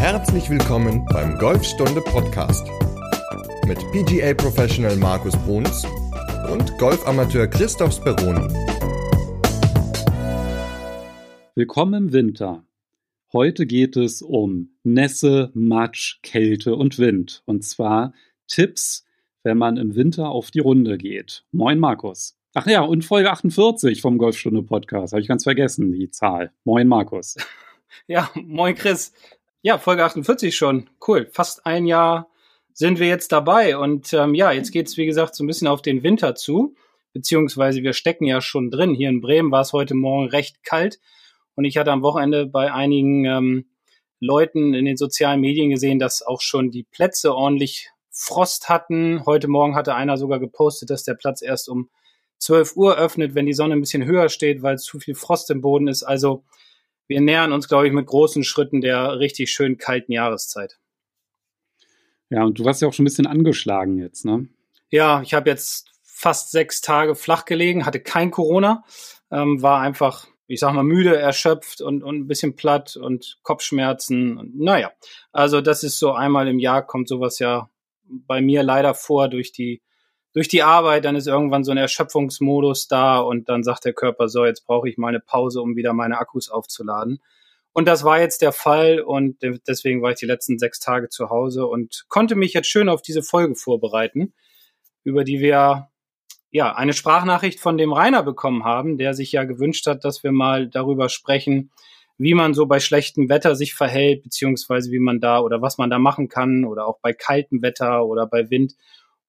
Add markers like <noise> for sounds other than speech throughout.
Herzlich willkommen beim Golfstunde Podcast mit PGA Professional Markus Bruns und Golfamateur Christoph Speroni. Willkommen im Winter. Heute geht es um Nässe, Matsch, Kälte und Wind. Und zwar Tipps, wenn man im Winter auf die Runde geht. Moin Markus. Ach ja, und Folge 48 vom Golfstunde Podcast. Habe ich ganz vergessen, die Zahl. Moin Markus. Ja, moin Chris. Ja, Folge 48 schon. Cool. Fast ein Jahr sind wir jetzt dabei. Und ähm, ja, jetzt geht's wie gesagt, so ein bisschen auf den Winter zu. Beziehungsweise wir stecken ja schon drin. Hier in Bremen war es heute Morgen recht kalt. Und ich hatte am Wochenende bei einigen ähm, Leuten in den sozialen Medien gesehen, dass auch schon die Plätze ordentlich Frost hatten. Heute Morgen hatte einer sogar gepostet, dass der Platz erst um 12 Uhr öffnet, wenn die Sonne ein bisschen höher steht, weil zu viel Frost im Boden ist. Also wir nähern uns, glaube ich, mit großen Schritten der richtig schön kalten Jahreszeit. Ja, und du warst ja auch schon ein bisschen angeschlagen jetzt, ne? Ja, ich habe jetzt fast sechs Tage flach gelegen, hatte kein Corona, ähm, war einfach, ich sag mal, müde, erschöpft und, und ein bisschen platt und Kopfschmerzen. Und, naja, also das ist so einmal im Jahr kommt sowas ja bei mir leider vor durch die durch die Arbeit, dann ist irgendwann so ein Erschöpfungsmodus da und dann sagt der Körper so, jetzt brauche ich mal eine Pause, um wieder meine Akkus aufzuladen. Und das war jetzt der Fall und deswegen war ich die letzten sechs Tage zu Hause und konnte mich jetzt schön auf diese Folge vorbereiten, über die wir ja eine Sprachnachricht von dem Rainer bekommen haben, der sich ja gewünscht hat, dass wir mal darüber sprechen, wie man so bei schlechtem Wetter sich verhält, beziehungsweise wie man da oder was man da machen kann oder auch bei kaltem Wetter oder bei Wind.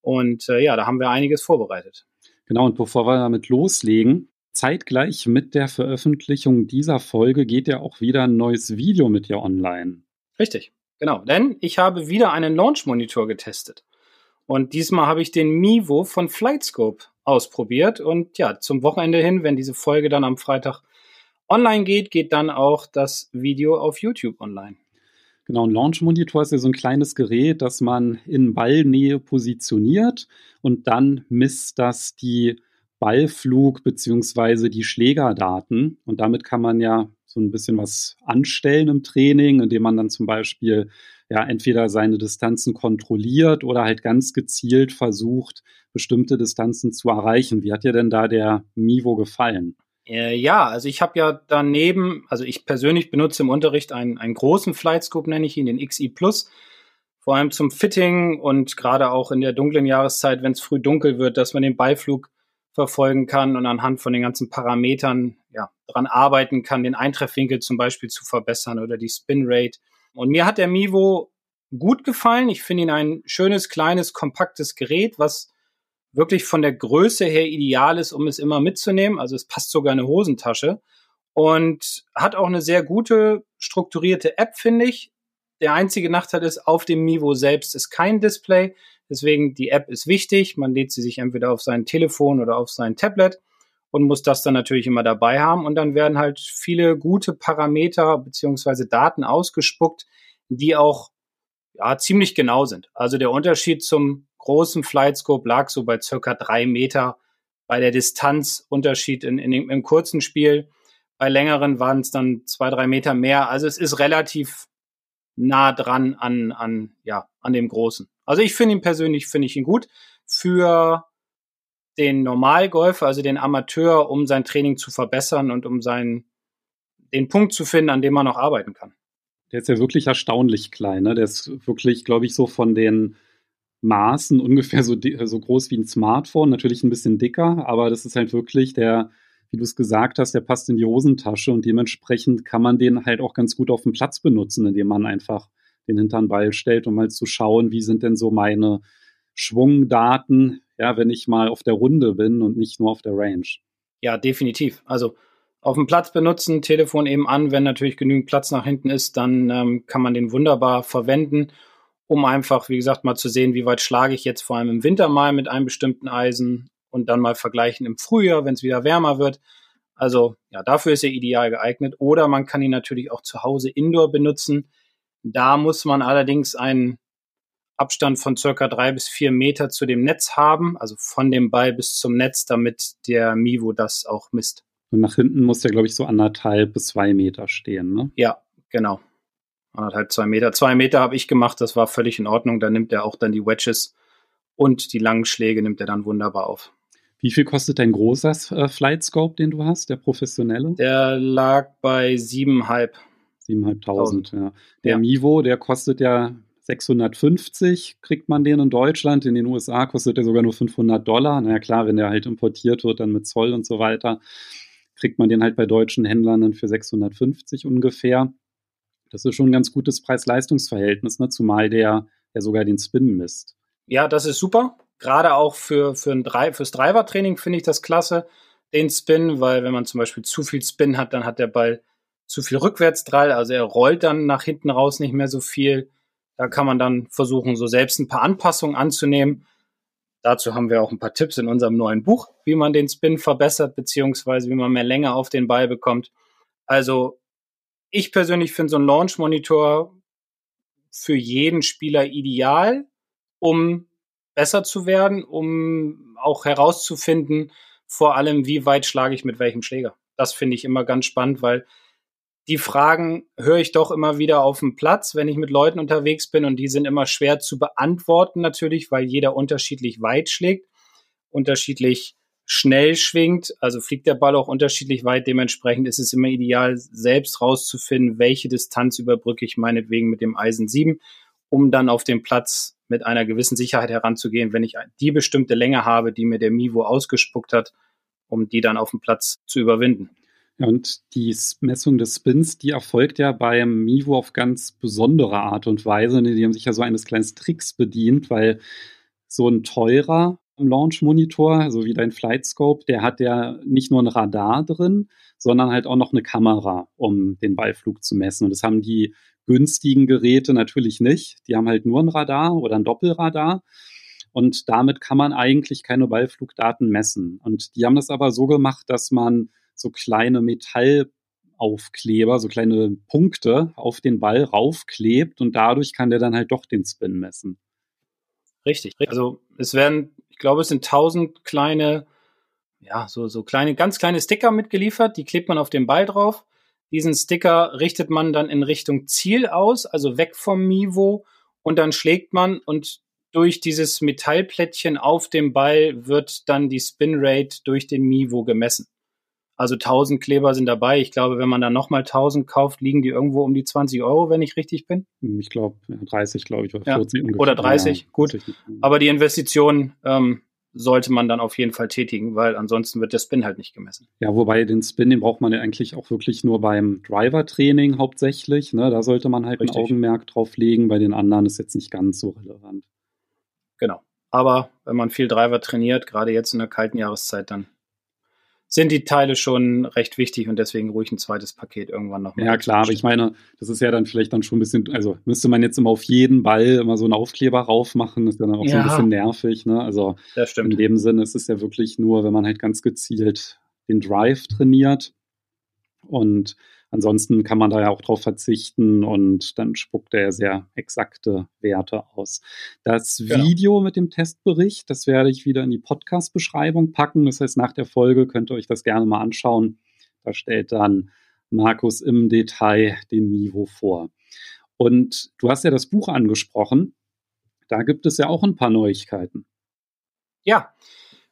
Und äh, ja, da haben wir einiges vorbereitet. Genau, und bevor wir damit loslegen, zeitgleich mit der Veröffentlichung dieser Folge geht ja auch wieder ein neues Video mit dir online. Richtig, genau. Denn ich habe wieder einen Launch-Monitor getestet. Und diesmal habe ich den Mivo von Flightscope ausprobiert. Und ja, zum Wochenende hin, wenn diese Folge dann am Freitag online geht, geht dann auch das Video auf YouTube online. Genau, ein Launch Monitor ist ja so ein kleines Gerät, das man in Ballnähe positioniert und dann misst das die Ballflug bzw. die Schlägerdaten. Und damit kann man ja so ein bisschen was anstellen im Training, indem man dann zum Beispiel ja entweder seine Distanzen kontrolliert oder halt ganz gezielt versucht, bestimmte Distanzen zu erreichen. Wie hat dir denn da der Mivo gefallen? Äh, ja, also ich habe ja daneben, also ich persönlich benutze im Unterricht einen, einen großen Flightscope, nenne ich ihn, den XI Plus, vor allem zum Fitting und gerade auch in der dunklen Jahreszeit, wenn es früh dunkel wird, dass man den Beiflug verfolgen kann und anhand von den ganzen Parametern ja, daran arbeiten kann, den Eintreffwinkel zum Beispiel zu verbessern oder die Spin Rate. Und mir hat der Mivo gut gefallen. Ich finde ihn ein schönes, kleines, kompaktes Gerät, was wirklich von der Größe her ideal ist, um es immer mitzunehmen. Also es passt sogar eine Hosentasche und hat auch eine sehr gute strukturierte App, finde ich. Der einzige Nachteil ist, auf dem Mivo selbst ist kein Display. Deswegen die App ist wichtig. Man lädt sie sich entweder auf sein Telefon oder auf sein Tablet und muss das dann natürlich immer dabei haben. Und dann werden halt viele gute Parameter beziehungsweise Daten ausgespuckt, die auch ja, ziemlich genau sind. Also der Unterschied zum großen Flightscope lag so bei circa drei Meter. Bei der Distanzunterschied in, in, im kurzen Spiel, bei längeren waren es dann zwei, drei Meter mehr. Also es ist relativ nah dran an, an, ja, an dem Großen. Also ich finde ihn persönlich, finde ich ihn gut. Für den Normalgolfer, also den Amateur, um sein Training zu verbessern und um seinen, den Punkt zu finden, an dem man noch arbeiten kann. Der ist ja wirklich erstaunlich klein. Ne? Der ist wirklich, glaube ich, so von den Maßen ungefähr so, so groß wie ein Smartphone, natürlich ein bisschen dicker, aber das ist halt wirklich der, wie du es gesagt hast, der passt in die Hosentasche und dementsprechend kann man den halt auch ganz gut auf dem Platz benutzen, indem man einfach den hinteren Ball stellt, um mal zu schauen, wie sind denn so meine Schwungdaten, ja, wenn ich mal auf der Runde bin und nicht nur auf der Range. Ja, definitiv. Also auf dem Platz benutzen, Telefon eben an, wenn natürlich genügend Platz nach hinten ist, dann ähm, kann man den wunderbar verwenden um einfach, wie gesagt, mal zu sehen, wie weit schlage ich jetzt vor allem im Winter mal mit einem bestimmten Eisen und dann mal vergleichen im Frühjahr, wenn es wieder wärmer wird. Also ja, dafür ist er ideal geeignet. Oder man kann ihn natürlich auch zu Hause indoor benutzen. Da muss man allerdings einen Abstand von circa drei bis vier Meter zu dem Netz haben, also von dem Ball bis zum Netz, damit der Mivo das auch misst. Und nach hinten muss der, glaube ich, so anderthalb bis zwei Meter stehen, ne? Ja, genau. Anderthalb, zwei Meter. Zwei Meter habe ich gemacht, das war völlig in Ordnung. Da nimmt er auch dann die Wedges und die langen Schläge nimmt er dann wunderbar auf. Wie viel kostet dein großer äh, Flight Scope, den du hast, der professionelle? Der lag bei siebeneinhalb. Siebeneinhalbtausend, ja. Der ja. Mivo, der kostet ja 650, kriegt man den in Deutschland. In den USA kostet der sogar nur 500 Dollar. Na ja, klar, wenn der halt importiert wird, dann mit Zoll und so weiter, kriegt man den halt bei deutschen Händlern dann für 650 ungefähr. Das ist schon ein ganz gutes Preis-Leistungs-Verhältnis, ne? zumal der ja sogar den Spin misst. Ja, das ist super. Gerade auch für, für ein Drei, fürs Driver-Training finde ich das klasse, den Spin, weil wenn man zum Beispiel zu viel Spin hat, dann hat der Ball zu viel Rückwärtsdrall, also er rollt dann nach hinten raus nicht mehr so viel. Da kann man dann versuchen, so selbst ein paar Anpassungen anzunehmen. Dazu haben wir auch ein paar Tipps in unserem neuen Buch, wie man den Spin verbessert, beziehungsweise wie man mehr Länge auf den Ball bekommt. Also ich persönlich finde so ein Launch-Monitor für jeden Spieler ideal, um besser zu werden, um auch herauszufinden, vor allem, wie weit schlage ich mit welchem Schläger. Das finde ich immer ganz spannend, weil die Fragen höre ich doch immer wieder auf dem Platz, wenn ich mit Leuten unterwegs bin und die sind immer schwer zu beantworten natürlich, weil jeder unterschiedlich weit schlägt, unterschiedlich schnell schwingt, also fliegt der Ball auch unterschiedlich weit. Dementsprechend ist es immer ideal, selbst rauszufinden, welche Distanz überbrücke ich meinetwegen mit dem Eisen 7, um dann auf dem Platz mit einer gewissen Sicherheit heranzugehen, wenn ich die bestimmte Länge habe, die mir der Mivo ausgespuckt hat, um die dann auf dem Platz zu überwinden. Und die Messung des Spins, die erfolgt ja beim Mivo auf ganz besondere Art und Weise. Die haben sich ja so eines kleinen Tricks bedient, weil so ein teurer Launch-Monitor, so wie dein Flightscope, der hat ja nicht nur ein Radar drin, sondern halt auch noch eine Kamera, um den Ballflug zu messen. Und das haben die günstigen Geräte natürlich nicht. Die haben halt nur ein Radar oder ein Doppelradar. Und damit kann man eigentlich keine Ballflugdaten messen. Und die haben das aber so gemacht, dass man so kleine Metallaufkleber, so kleine Punkte auf den Ball raufklebt und dadurch kann der dann halt doch den Spin messen. Richtig. Also es werden glaube, es sind tausend kleine, ja, so, so kleine, ganz kleine Sticker mitgeliefert. Die klebt man auf den Ball drauf. Diesen Sticker richtet man dann in Richtung Ziel aus, also weg vom Mivo. Und dann schlägt man und durch dieses Metallplättchen auf dem Ball wird dann die Spin Rate durch den Mivo gemessen. Also 1000 Kleber sind dabei. Ich glaube, wenn man dann nochmal 1000 kauft, liegen die irgendwo um die 20 Euro, wenn ich richtig bin. Ich glaube, 30, glaube ich, oder 40 ja, ungefähr. Oder 30, ja, gut. Aber die Investition ähm, sollte man dann auf jeden Fall tätigen, weil ansonsten wird der Spin halt nicht gemessen. Ja, wobei den Spin, den braucht man ja eigentlich auch wirklich nur beim Driver-Training hauptsächlich. Ne? Da sollte man halt Richtig. ein Augenmerk drauf legen. Bei den anderen ist jetzt nicht ganz so relevant. Genau. Aber wenn man viel Driver trainiert, gerade jetzt in der kalten Jahreszeit, dann sind die Teile schon recht wichtig und deswegen ruhig ein zweites Paket irgendwann noch. Ja, klar, aber ich meine, das ist ja dann vielleicht dann schon ein bisschen, also müsste man jetzt immer auf jeden Ball immer so einen Aufkleber raufmachen, ist ja dann auch ja, so ein bisschen nervig, ne? Also in dem Sinne ist es ja wirklich nur, wenn man halt ganz gezielt den Drive trainiert und Ansonsten kann man da ja auch drauf verzichten und dann spuckt er sehr exakte Werte aus. Das genau. Video mit dem Testbericht, das werde ich wieder in die Podcast-Beschreibung packen. Das heißt, nach der Folge könnt ihr euch das gerne mal anschauen. Da stellt dann Markus im Detail den Mivo vor. Und du hast ja das Buch angesprochen. Da gibt es ja auch ein paar Neuigkeiten. Ja,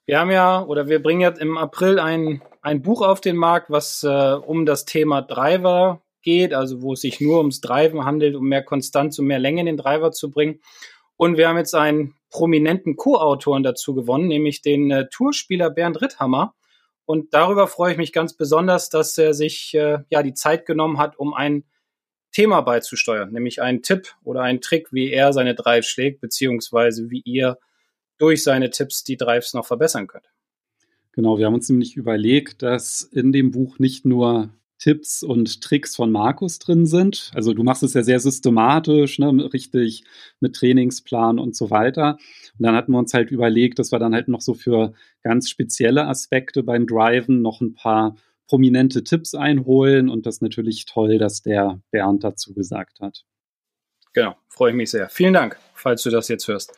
wir haben ja oder wir bringen jetzt im April ein ein Buch auf den Markt, was äh, um das Thema Driver geht, also wo es sich nur ums Driven handelt, um mehr Konstanz und mehr Länge in den Driver zu bringen. Und wir haben jetzt einen prominenten Co-Autoren dazu gewonnen, nämlich den äh, Tourspieler Bernd Ritthammer. Und darüber freue ich mich ganz besonders, dass er sich äh, ja die Zeit genommen hat, um ein Thema beizusteuern, nämlich einen Tipp oder einen Trick, wie er seine Drives schlägt, beziehungsweise wie ihr durch seine Tipps die Drives noch verbessern könnt. Genau, wir haben uns nämlich überlegt, dass in dem Buch nicht nur Tipps und Tricks von Markus drin sind. Also du machst es ja sehr systematisch, ne, richtig mit Trainingsplan und so weiter. Und dann hatten wir uns halt überlegt, dass wir dann halt noch so für ganz spezielle Aspekte beim Driven noch ein paar prominente Tipps einholen. Und das ist natürlich toll, dass der Bernd dazu gesagt hat. Genau, freue ich mich sehr. Vielen Dank, falls du das jetzt hörst.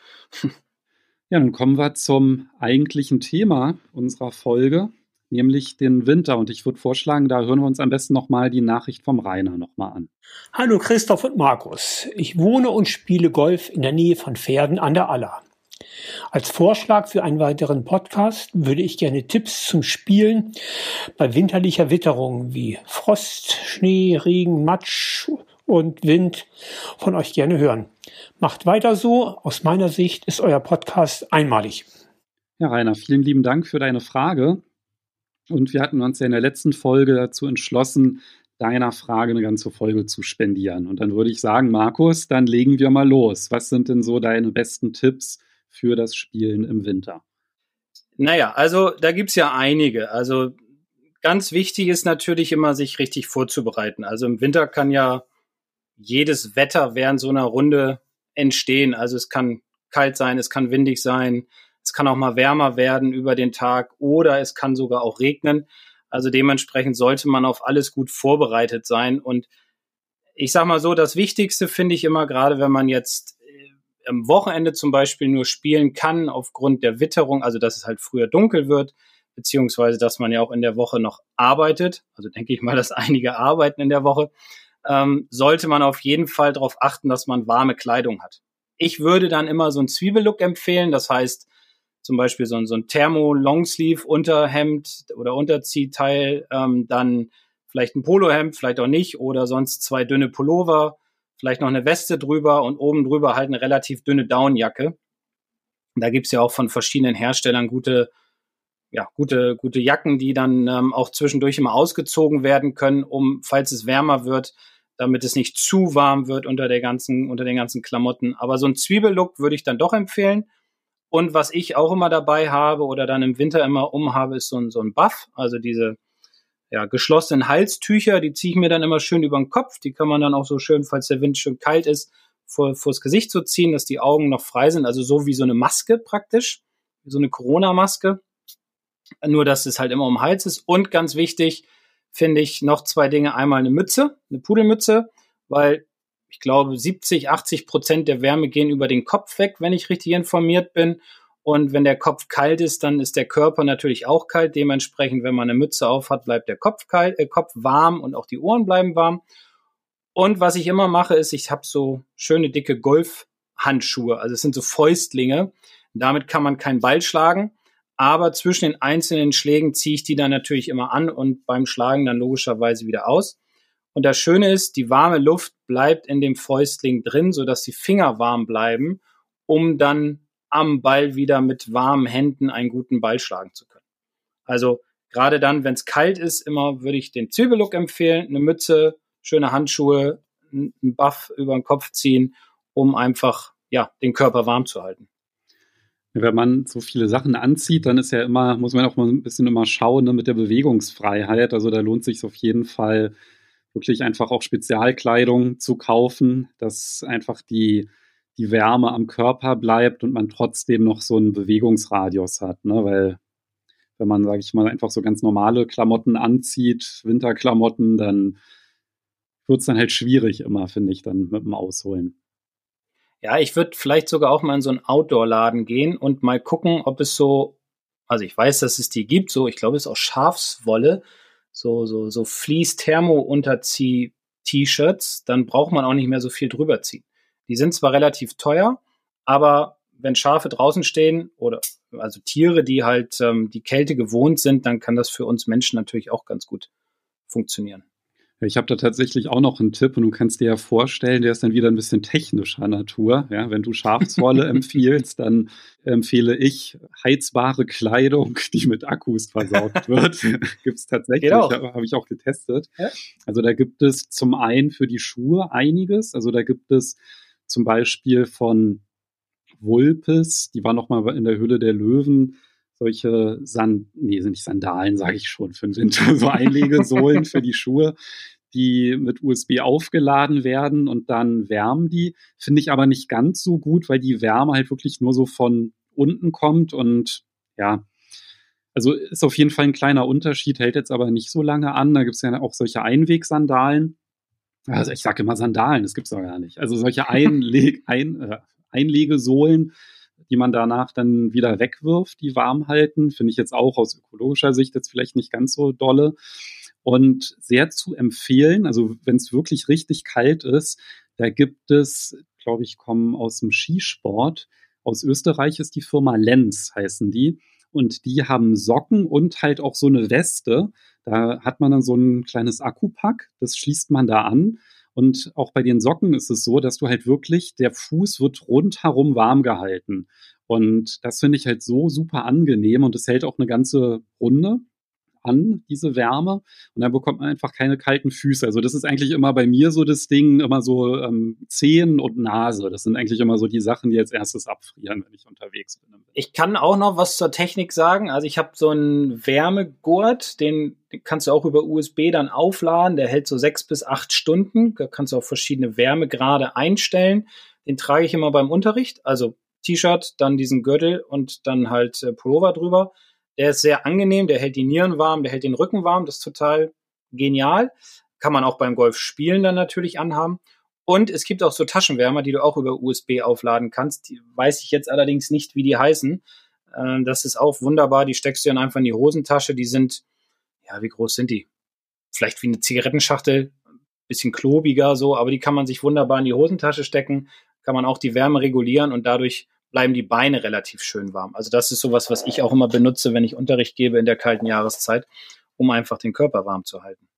Ja, nun kommen wir zum eigentlichen Thema unserer Folge, nämlich den Winter. Und ich würde vorschlagen, da hören wir uns am besten nochmal die Nachricht vom Rainer nochmal an. Hallo Christoph und Markus. Ich wohne und spiele Golf in der Nähe von Pferden an der Aller. Als Vorschlag für einen weiteren Podcast würde ich gerne Tipps zum Spielen bei winterlicher Witterung wie Frost, Schnee, Regen, Matsch und Wind von euch gerne hören. Macht weiter so. Aus meiner Sicht ist euer Podcast einmalig. Ja, Rainer, vielen lieben Dank für deine Frage. Und wir hatten uns ja in der letzten Folge dazu entschlossen, deiner Frage eine ganze Folge zu spendieren. Und dann würde ich sagen, Markus, dann legen wir mal los. Was sind denn so deine besten Tipps für das Spielen im Winter? Naja, also da gibt es ja einige. Also ganz wichtig ist natürlich immer, sich richtig vorzubereiten. Also im Winter kann ja jedes Wetter während so einer Runde entstehen. Also es kann kalt sein, es kann windig sein, es kann auch mal wärmer werden über den Tag oder es kann sogar auch regnen. Also dementsprechend sollte man auf alles gut vorbereitet sein. Und ich sag mal so, das Wichtigste finde ich immer, gerade wenn man jetzt äh, am Wochenende zum Beispiel nur spielen kann, aufgrund der Witterung, also dass es halt früher dunkel wird, beziehungsweise dass man ja auch in der Woche noch arbeitet. Also denke ich mal, dass <laughs> einige arbeiten in der Woche ähm, sollte man auf jeden Fall darauf achten, dass man warme Kleidung hat. Ich würde dann immer so ein Zwiebellook empfehlen, das heißt zum Beispiel so ein, so ein Thermo-Longsleeve-Unterhemd oder Unterziehteil, ähm, dann vielleicht ein Polohemd, vielleicht auch nicht, oder sonst zwei dünne Pullover, vielleicht noch eine Weste drüber und oben drüber halt eine relativ dünne Downjacke. Da gibt's ja auch von verschiedenen Herstellern gute ja, gute, gute Jacken, die dann ähm, auch zwischendurch immer ausgezogen werden können, um, falls es wärmer wird, damit es nicht zu warm wird unter der ganzen, unter den ganzen Klamotten. Aber so ein Zwiebellook würde ich dann doch empfehlen. Und was ich auch immer dabei habe oder dann im Winter immer umhabe, ist so ein, so ein Buff, also diese ja, geschlossenen Halstücher, die ziehe ich mir dann immer schön über den Kopf. Die kann man dann auch so schön, falls der Wind schön kalt ist, vor, vors Gesicht so ziehen, dass die Augen noch frei sind. Also so wie so eine Maske praktisch, wie so eine Corona-Maske. Nur, dass es halt immer um den Hals ist. Und ganz wichtig, finde ich noch zwei Dinge. Einmal eine Mütze, eine Pudelmütze, weil ich glaube, 70, 80 Prozent der Wärme gehen über den Kopf weg, wenn ich richtig informiert bin. Und wenn der Kopf kalt ist, dann ist der Körper natürlich auch kalt. Dementsprechend, wenn man eine Mütze auf hat, bleibt der Kopf kalt, äh, Kopf warm und auch die Ohren bleiben warm. Und was ich immer mache, ist, ich habe so schöne dicke Golfhandschuhe. Also es sind so Fäustlinge. Damit kann man keinen Ball schlagen aber zwischen den einzelnen Schlägen ziehe ich die dann natürlich immer an und beim Schlagen dann logischerweise wieder aus. Und das Schöne ist, die warme Luft bleibt in dem Fäustling drin, sodass die Finger warm bleiben, um dann am Ball wieder mit warmen Händen einen guten Ball schlagen zu können. Also gerade dann, wenn es kalt ist, immer würde ich den Zwiebellook empfehlen, eine Mütze, schöne Handschuhe, einen Buff über den Kopf ziehen, um einfach ja den Körper warm zu halten. Wenn man so viele Sachen anzieht, dann ist ja immer, muss man auch mal ein bisschen immer schauen ne, mit der Bewegungsfreiheit. Also da lohnt sich auf jeden Fall wirklich einfach auch Spezialkleidung zu kaufen, dass einfach die, die Wärme am Körper bleibt und man trotzdem noch so einen Bewegungsradius hat, ne? Weil wenn man, sage ich mal, einfach so ganz normale Klamotten anzieht, Winterklamotten, dann wird es dann halt schwierig immer, finde ich, dann mit dem Ausholen. Ja, ich würde vielleicht sogar auch mal in so einen Outdoor-Laden gehen und mal gucken, ob es so, also ich weiß, dass es die gibt, so, ich glaube, es ist auch Schafswolle, so, so, so Fleece-Thermo-Unterzieh-T-Shirts, dann braucht man auch nicht mehr so viel drüber ziehen. Die sind zwar relativ teuer, aber wenn Schafe draußen stehen oder also Tiere, die halt ähm, die Kälte gewohnt sind, dann kann das für uns Menschen natürlich auch ganz gut funktionieren. Ich habe da tatsächlich auch noch einen Tipp und du kannst dir ja vorstellen, der ist dann wieder ein bisschen technischer Natur. Ja, wenn du Schafswolle <laughs> empfiehlst, dann empfehle ich heizbare Kleidung, die mit Akkus versorgt <laughs> wird. gibt es tatsächlich, habe hab ich auch getestet. Ja? Also da gibt es zum einen für die Schuhe einiges. Also da gibt es zum Beispiel von Vulpes, die war noch mal in der Hülle der Löwen, solche Sand, nee, sind nicht Sandalen, sage ich schon, für den Winter, <laughs> so Einlegesohlen für die Schuhe, die mit USB aufgeladen werden und dann wärmen die. Finde ich aber nicht ganz so gut, weil die Wärme halt wirklich nur so von unten kommt und ja, also ist auf jeden Fall ein kleiner Unterschied, hält jetzt aber nicht so lange an. Da gibt es ja auch solche Einwegsandalen. Also ich sage immer Sandalen, das gibt es doch gar nicht. Also solche Einleg Ein, äh, Einlegesohlen, die man danach dann wieder wegwirft, die warm halten. Finde ich jetzt auch aus ökologischer Sicht jetzt vielleicht nicht ganz so dolle. Und sehr zu empfehlen, also wenn es wirklich richtig kalt ist, da gibt es, glaube ich, kommen aus dem Skisport. Aus Österreich ist die Firma Lenz, heißen die. Und die haben Socken und halt auch so eine Weste. Da hat man dann so ein kleines Akkupack, das schließt man da an. Und auch bei den Socken ist es so, dass du halt wirklich, der Fuß wird rundherum warm gehalten. Und das finde ich halt so super angenehm und es hält auch eine ganze Runde an, diese Wärme. Und dann bekommt man einfach keine kalten Füße. Also das ist eigentlich immer bei mir so das Ding, immer so ähm, Zehen und Nase. Das sind eigentlich immer so die Sachen, die als erstes abfrieren, wenn ich unterwegs bin. Ich kann auch noch was zur Technik sagen. Also ich habe so einen Wärmegurt, den, kannst du auch über USB dann aufladen. Der hält so sechs bis acht Stunden. Da kannst du auch verschiedene Wärmegrade einstellen. Den trage ich immer beim Unterricht. Also T-Shirt, dann diesen Gürtel und dann halt äh, Pullover drüber. Der ist sehr angenehm, der hält die Nieren warm, der hält den Rücken warm, das ist total genial. Kann man auch beim Golf spielen dann natürlich anhaben. Und es gibt auch so Taschenwärmer, die du auch über USB aufladen kannst. Die weiß ich jetzt allerdings nicht, wie die heißen. Ähm, das ist auch wunderbar. Die steckst du dann einfach in die Hosentasche. Die sind, ja, wie groß sind die? Vielleicht wie eine Zigarettenschachtel, bisschen klobiger so, aber die kann man sich wunderbar in die Hosentasche stecken. Kann man auch die Wärme regulieren und dadurch bleiben die Beine relativ schön warm. Also das ist sowas, was ich auch immer benutze, wenn ich Unterricht gebe in der kalten Jahreszeit, um einfach den Körper warm zu halten.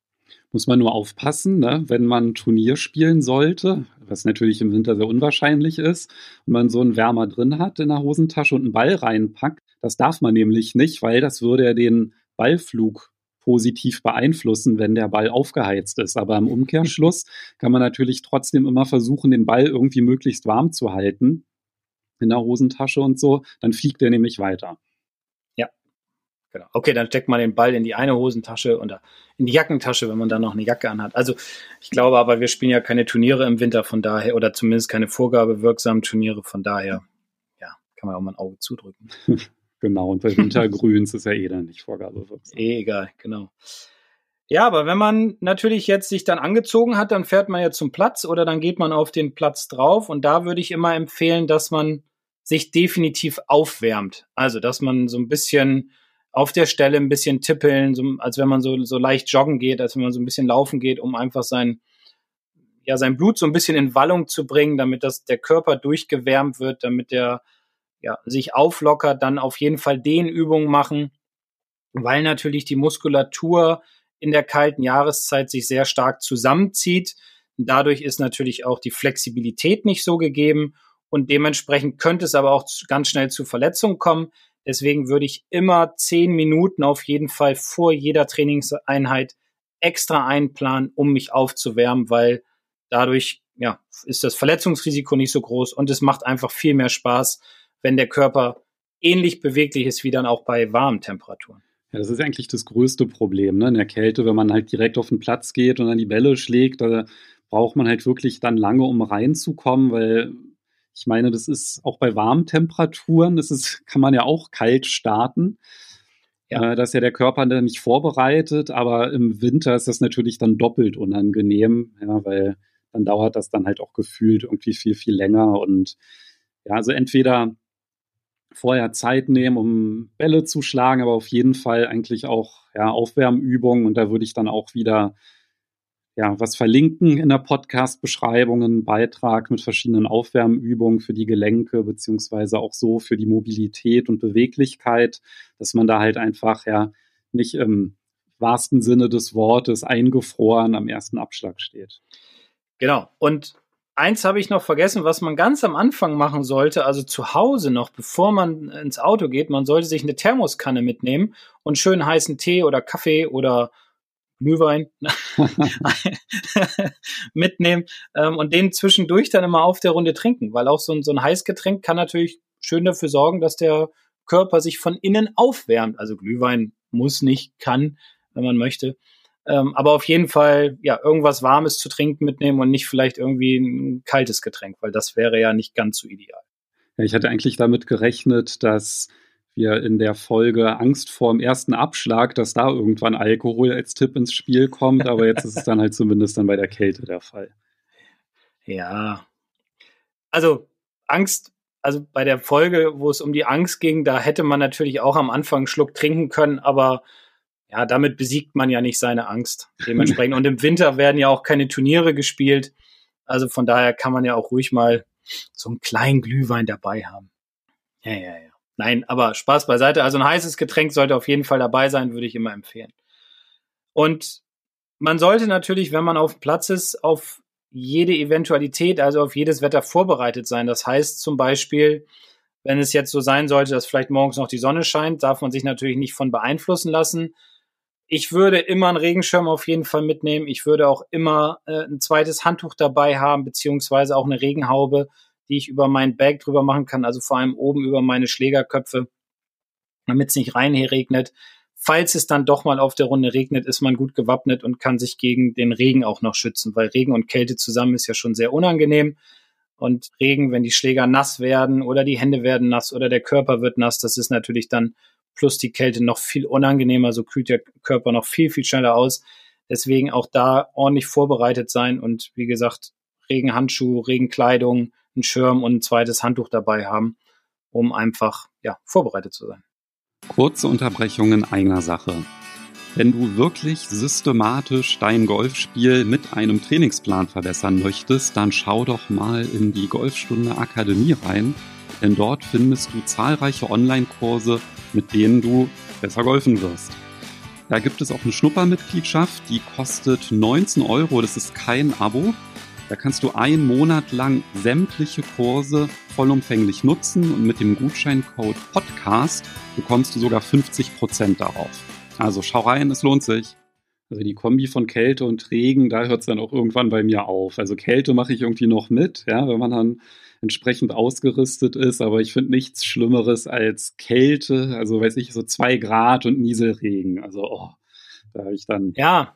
Muss man nur aufpassen, ne? wenn man Turnier spielen sollte, was natürlich im Winter sehr unwahrscheinlich ist, und man so einen Wärmer drin hat in der Hosentasche und einen Ball reinpackt. Das darf man nämlich nicht, weil das würde ja den Ballflug positiv beeinflussen, wenn der Ball aufgeheizt ist. Aber im Umkehrschluss kann man natürlich trotzdem immer versuchen, den Ball irgendwie möglichst warm zu halten in der Hosentasche und so, dann fliegt der nämlich weiter. Ja, genau. Okay, dann steckt man den Ball in die eine Hosentasche oder in die Jackentasche, wenn man dann noch eine Jacke anhat. Also ich glaube aber, wir spielen ja keine Turniere im Winter, von daher, oder zumindest keine vorgabewirksamen Turniere, von daher, ja, kann man auch mal ein Auge zudrücken. <laughs> genau, und bei Wintergrüns ist ja eh dann nicht vorgabewirksam. Eh egal, genau. Ja, aber wenn man natürlich jetzt sich dann angezogen hat, dann fährt man ja zum Platz oder dann geht man auf den Platz drauf und da würde ich immer empfehlen, dass man sich definitiv aufwärmt. Also, dass man so ein bisschen auf der Stelle ein bisschen tippeln, so, als wenn man so, so leicht joggen geht, als wenn man so ein bisschen laufen geht, um einfach sein, ja, sein Blut so ein bisschen in Wallung zu bringen, damit das, der Körper durchgewärmt wird, damit der, ja, sich auflockert, dann auf jeden Fall den Übungen machen, weil natürlich die Muskulatur in der kalten Jahreszeit sich sehr stark zusammenzieht. Dadurch ist natürlich auch die Flexibilität nicht so gegeben und dementsprechend könnte es aber auch ganz schnell zu Verletzungen kommen. Deswegen würde ich immer zehn Minuten auf jeden Fall vor jeder Trainingseinheit extra einplanen, um mich aufzuwärmen, weil dadurch ja, ist das Verletzungsrisiko nicht so groß und es macht einfach viel mehr Spaß, wenn der Körper ähnlich beweglich ist wie dann auch bei warmen Temperaturen. Ja, das ist eigentlich das größte Problem ne? in der Kälte, wenn man halt direkt auf den Platz geht und dann die Bälle schlägt. Da braucht man halt wirklich dann lange, um reinzukommen, weil ich meine, das ist auch bei warmen Temperaturen, das ist, <laughs> kann man ja auch kalt starten. Ja. Äh, da ist ja der Körper dann nicht vorbereitet, aber im Winter ist das natürlich dann doppelt unangenehm, ja, weil dann dauert das dann halt auch gefühlt irgendwie viel, viel länger. Und ja, also entweder vorher Zeit nehmen, um Bälle zu schlagen, aber auf jeden Fall eigentlich auch ja, Aufwärmübungen und da würde ich dann auch wieder ja, was verlinken in der Podcast-Beschreibung, einen Beitrag mit verschiedenen Aufwärmübungen für die Gelenke, beziehungsweise auch so für die Mobilität und Beweglichkeit, dass man da halt einfach ja nicht im wahrsten Sinne des Wortes eingefroren am ersten Abschlag steht. Genau. Und eins habe ich noch vergessen, was man ganz am Anfang machen sollte, also zu Hause noch, bevor man ins Auto geht, man sollte sich eine Thermoskanne mitnehmen und schön heißen Tee oder Kaffee oder Glühwein <laughs> mitnehmen ähm, und den zwischendurch dann immer auf der Runde trinken, weil auch so ein, so ein Heißgetränk kann natürlich schön dafür sorgen, dass der Körper sich von innen aufwärmt. Also Glühwein muss nicht, kann, wenn man möchte. Ähm, aber auf jeden Fall, ja, irgendwas Warmes zu trinken mitnehmen und nicht vielleicht irgendwie ein kaltes Getränk, weil das wäre ja nicht ganz so ideal. Ja, ich hatte eigentlich damit gerechnet, dass wir in der Folge Angst vor dem ersten Abschlag, dass da irgendwann Alkohol als Tipp ins Spiel kommt, aber jetzt ist es dann halt <laughs> zumindest dann bei der Kälte der Fall. Ja. Also Angst also bei der Folge, wo es um die Angst ging, da hätte man natürlich auch am Anfang einen Schluck trinken können, aber ja, damit besiegt man ja nicht seine Angst. Dementsprechend. Und im Winter werden ja auch keine Turniere gespielt. Also von daher kann man ja auch ruhig mal so einen kleinen Glühwein dabei haben. Ja, ja, ja. Nein, aber Spaß beiseite. Also ein heißes Getränk sollte auf jeden Fall dabei sein, würde ich immer empfehlen. Und man sollte natürlich, wenn man auf Platz ist, auf jede Eventualität, also auf jedes Wetter vorbereitet sein. Das heißt zum Beispiel, wenn es jetzt so sein sollte, dass vielleicht morgens noch die Sonne scheint, darf man sich natürlich nicht von beeinflussen lassen. Ich würde immer einen Regenschirm auf jeden Fall mitnehmen. Ich würde auch immer äh, ein zweites Handtuch dabei haben, beziehungsweise auch eine Regenhaube, die ich über mein Bag drüber machen kann, also vor allem oben über meine Schlägerköpfe, damit es nicht rein regnet. Falls es dann doch mal auf der Runde regnet, ist man gut gewappnet und kann sich gegen den Regen auch noch schützen, weil Regen und Kälte zusammen ist ja schon sehr unangenehm. Und Regen, wenn die Schläger nass werden oder die Hände werden nass oder der Körper wird nass, das ist natürlich dann plus die Kälte noch viel unangenehmer, so kühlt der Körper noch viel, viel schneller aus. Deswegen auch da ordentlich vorbereitet sein und wie gesagt, Regenhandschuh, Regenkleidung, einen Schirm und ein zweites Handtuch dabei haben, um einfach ja, vorbereitet zu sein. Kurze Unterbrechung in eigener Sache. Wenn du wirklich systematisch dein Golfspiel mit einem Trainingsplan verbessern möchtest, dann schau doch mal in die Golfstunde Akademie rein, denn dort findest du zahlreiche Online-Kurse, mit denen du besser golfen wirst. Da gibt es auch eine Schnuppermitgliedschaft, die kostet 19 Euro, das ist kein Abo. Da kannst du einen Monat lang sämtliche Kurse vollumfänglich nutzen und mit dem Gutscheincode Podcast bekommst du sogar 50% darauf. Also schau rein, es lohnt sich. Also die Kombi von Kälte und Regen, da hört es dann auch irgendwann bei mir auf. Also Kälte mache ich irgendwie noch mit, ja, wenn man dann entsprechend ausgerüstet ist, aber ich finde nichts Schlimmeres als Kälte, also weiß ich, so zwei Grad und Nieselregen. Also oh, da habe ich dann. Ja,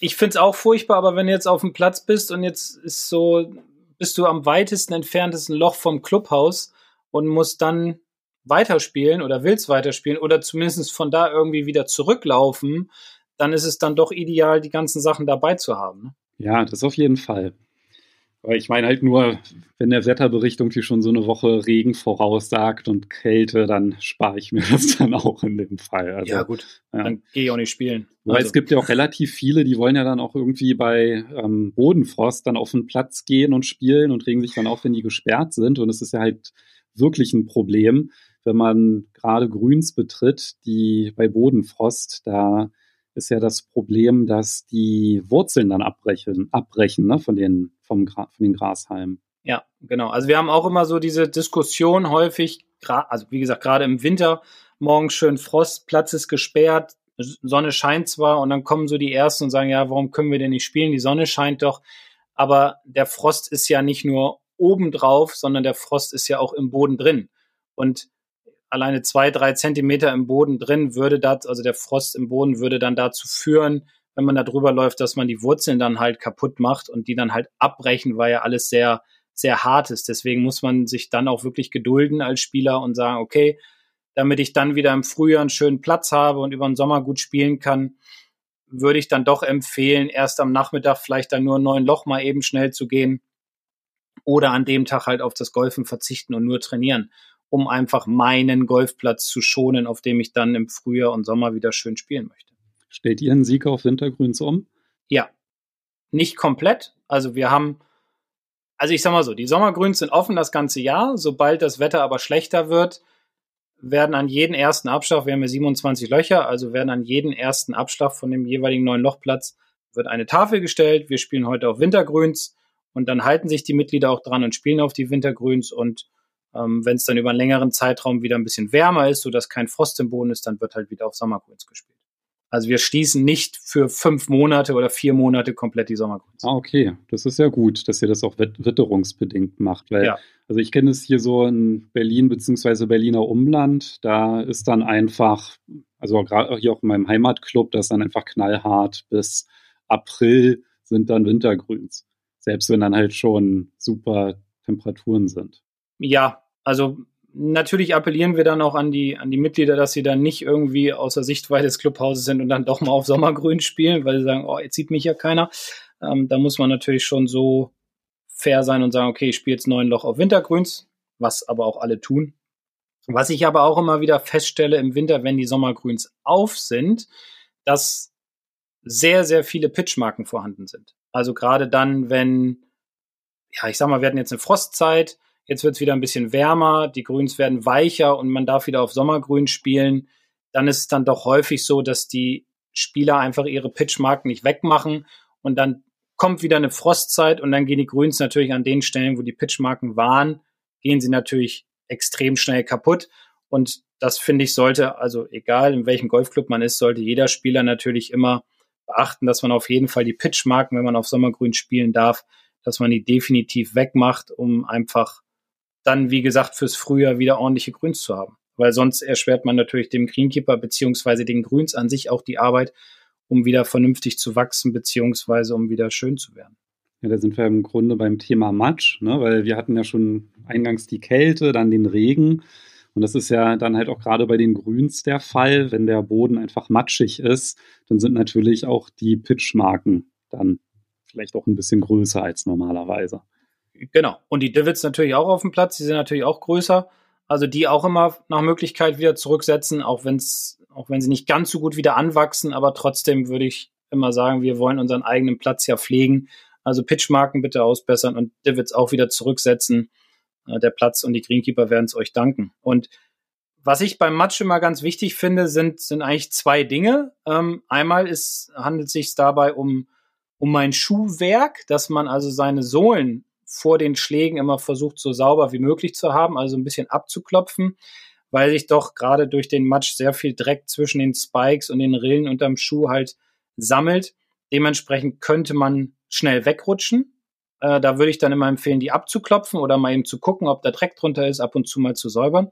ich finde es auch furchtbar, aber wenn du jetzt auf dem Platz bist und jetzt ist so, bist du am weitesten entferntesten Loch vom Clubhaus und musst dann weiterspielen oder willst weiterspielen oder zumindest von da irgendwie wieder zurücklaufen, dann ist es dann doch ideal, die ganzen Sachen dabei zu haben. Ne? Ja, das auf jeden Fall. Aber ich meine halt nur, wenn der Wetterbericht irgendwie schon so eine Woche Regen voraussagt und Kälte, dann spare ich mir das <laughs> dann auch in dem Fall. Also, ja, gut, ja. dann gehe ich auch nicht spielen. Weil also. es gibt ja auch relativ viele, die wollen ja dann auch irgendwie bei ähm, Bodenfrost dann auf den Platz gehen und spielen und regen sich dann auf, wenn die gesperrt sind. Und es ist ja halt wirklich ein Problem, wenn man gerade Grüns betritt, die bei Bodenfrost, da ist ja das Problem, dass die Wurzeln dann abbrechen, abbrechen ne, von, den, vom, von den Grashalmen. Ja, genau. Also wir haben auch immer so diese Diskussion häufig, also wie gesagt, gerade im Winter, morgen schön Frost, Platz ist gesperrt, Sonne scheint zwar und dann kommen so die Ersten und sagen, ja, warum können wir denn nicht spielen? Die Sonne scheint doch. Aber der Frost ist ja nicht nur oben drauf, sondern der Frost ist ja auch im Boden drin. Und alleine zwei, drei Zentimeter im Boden drin würde das, also der Frost im Boden würde dann dazu führen, wenn man da drüber läuft, dass man die Wurzeln dann halt kaputt macht und die dann halt abbrechen, weil ja alles sehr, sehr hart ist. Deswegen muss man sich dann auch wirklich gedulden als Spieler und sagen, okay, damit ich dann wieder im Frühjahr einen schönen Platz habe und über den Sommer gut spielen kann, würde ich dann doch empfehlen, erst am Nachmittag vielleicht dann nur ein neun Loch mal eben schnell zu gehen oder an dem Tag halt auf das Golfen verzichten und nur trainieren um einfach meinen Golfplatz zu schonen, auf dem ich dann im Frühjahr und Sommer wieder schön spielen möchte. Stellt ihr einen Sieg auf Wintergrüns um? Ja. Nicht komplett. Also wir haben, also ich sag mal so, die Sommergrüns sind offen das ganze Jahr. Sobald das Wetter aber schlechter wird, werden an jeden ersten Abschlag, wir haben ja 27 Löcher, also werden an jeden ersten Abschlag von dem jeweiligen neuen Lochplatz wird eine Tafel gestellt. Wir spielen heute auf Wintergrüns und dann halten sich die Mitglieder auch dran und spielen auf die Wintergrüns und ähm, Wenn es dann über einen längeren Zeitraum wieder ein bisschen wärmer ist, sodass kein Frost im Boden ist, dann wird halt wieder auf Sommergrüns gespielt. Also wir schließen nicht für fünf Monate oder vier Monate komplett die Sommergrüns. Ah, okay. Das ist ja gut, dass ihr das auch witterungsbedingt macht. Weil, ja. also ich kenne es hier so in Berlin bzw. Berliner Umland. Da ist dann einfach, also gerade hier auch in meinem Heimatclub, das ist dann einfach knallhart. Bis April sind dann Wintergrüns. Selbst wenn dann halt schon super Temperaturen sind. Ja, also natürlich appellieren wir dann auch an die, an die Mitglieder, dass sie dann nicht irgendwie außer Sichtweite des Clubhauses sind und dann doch mal auf Sommergrün spielen, weil sie sagen, oh, jetzt sieht mich ja keiner. Ähm, da muss man natürlich schon so fair sein und sagen, okay, ich spiele jetzt neun Loch auf Wintergrüns. was aber auch alle tun. Was ich aber auch immer wieder feststelle im Winter, wenn die Sommergrüns auf sind, dass sehr, sehr viele Pitchmarken vorhanden sind. Also gerade dann, wenn, ja, ich sag mal, wir hatten jetzt eine Frostzeit, jetzt wird es wieder ein bisschen wärmer, die Grüns werden weicher und man darf wieder auf Sommergrün spielen, dann ist es dann doch häufig so, dass die Spieler einfach ihre Pitchmarken nicht wegmachen und dann kommt wieder eine Frostzeit und dann gehen die Grüns natürlich an den Stellen, wo die Pitchmarken waren, gehen sie natürlich extrem schnell kaputt. Und das finde ich sollte, also egal in welchem Golfclub man ist, sollte jeder Spieler natürlich immer beachten, dass man auf jeden Fall die Pitchmarken, wenn man auf Sommergrün spielen darf, dass man die definitiv wegmacht, um einfach dann, wie gesagt, fürs Frühjahr wieder ordentliche Grüns zu haben. Weil sonst erschwert man natürlich dem Greenkeeper beziehungsweise den Grüns an sich auch die Arbeit, um wieder vernünftig zu wachsen beziehungsweise um wieder schön zu werden. Ja, da sind wir im Grunde beim Thema Matsch, ne? weil wir hatten ja schon eingangs die Kälte, dann den Regen. Und das ist ja dann halt auch gerade bei den Grüns der Fall. Wenn der Boden einfach matschig ist, dann sind natürlich auch die Pitchmarken dann vielleicht auch ein bisschen größer als normalerweise. Genau. Und die Divots natürlich auch auf dem Platz, die sind natürlich auch größer. Also die auch immer nach Möglichkeit wieder zurücksetzen, auch wenn es, auch wenn sie nicht ganz so gut wieder anwachsen, aber trotzdem würde ich immer sagen, wir wollen unseren eigenen Platz ja pflegen also Pitchmarken bitte ausbessern und Divots auch wieder zurücksetzen. Äh, der Platz und die Greenkeeper werden es euch danken. Und was ich beim Match immer ganz wichtig finde, sind, sind eigentlich zwei Dinge. Ähm, einmal ist, handelt es sich dabei um, um mein Schuhwerk, dass man also seine Sohlen vor den Schlägen immer versucht, so sauber wie möglich zu haben, also ein bisschen abzuklopfen, weil sich doch gerade durch den Matsch sehr viel Dreck zwischen den Spikes und den Rillen unterm Schuh halt sammelt. Dementsprechend könnte man schnell wegrutschen. Äh, da würde ich dann immer empfehlen, die abzuklopfen oder mal eben zu gucken, ob da Dreck drunter ist, ab und zu mal zu säubern.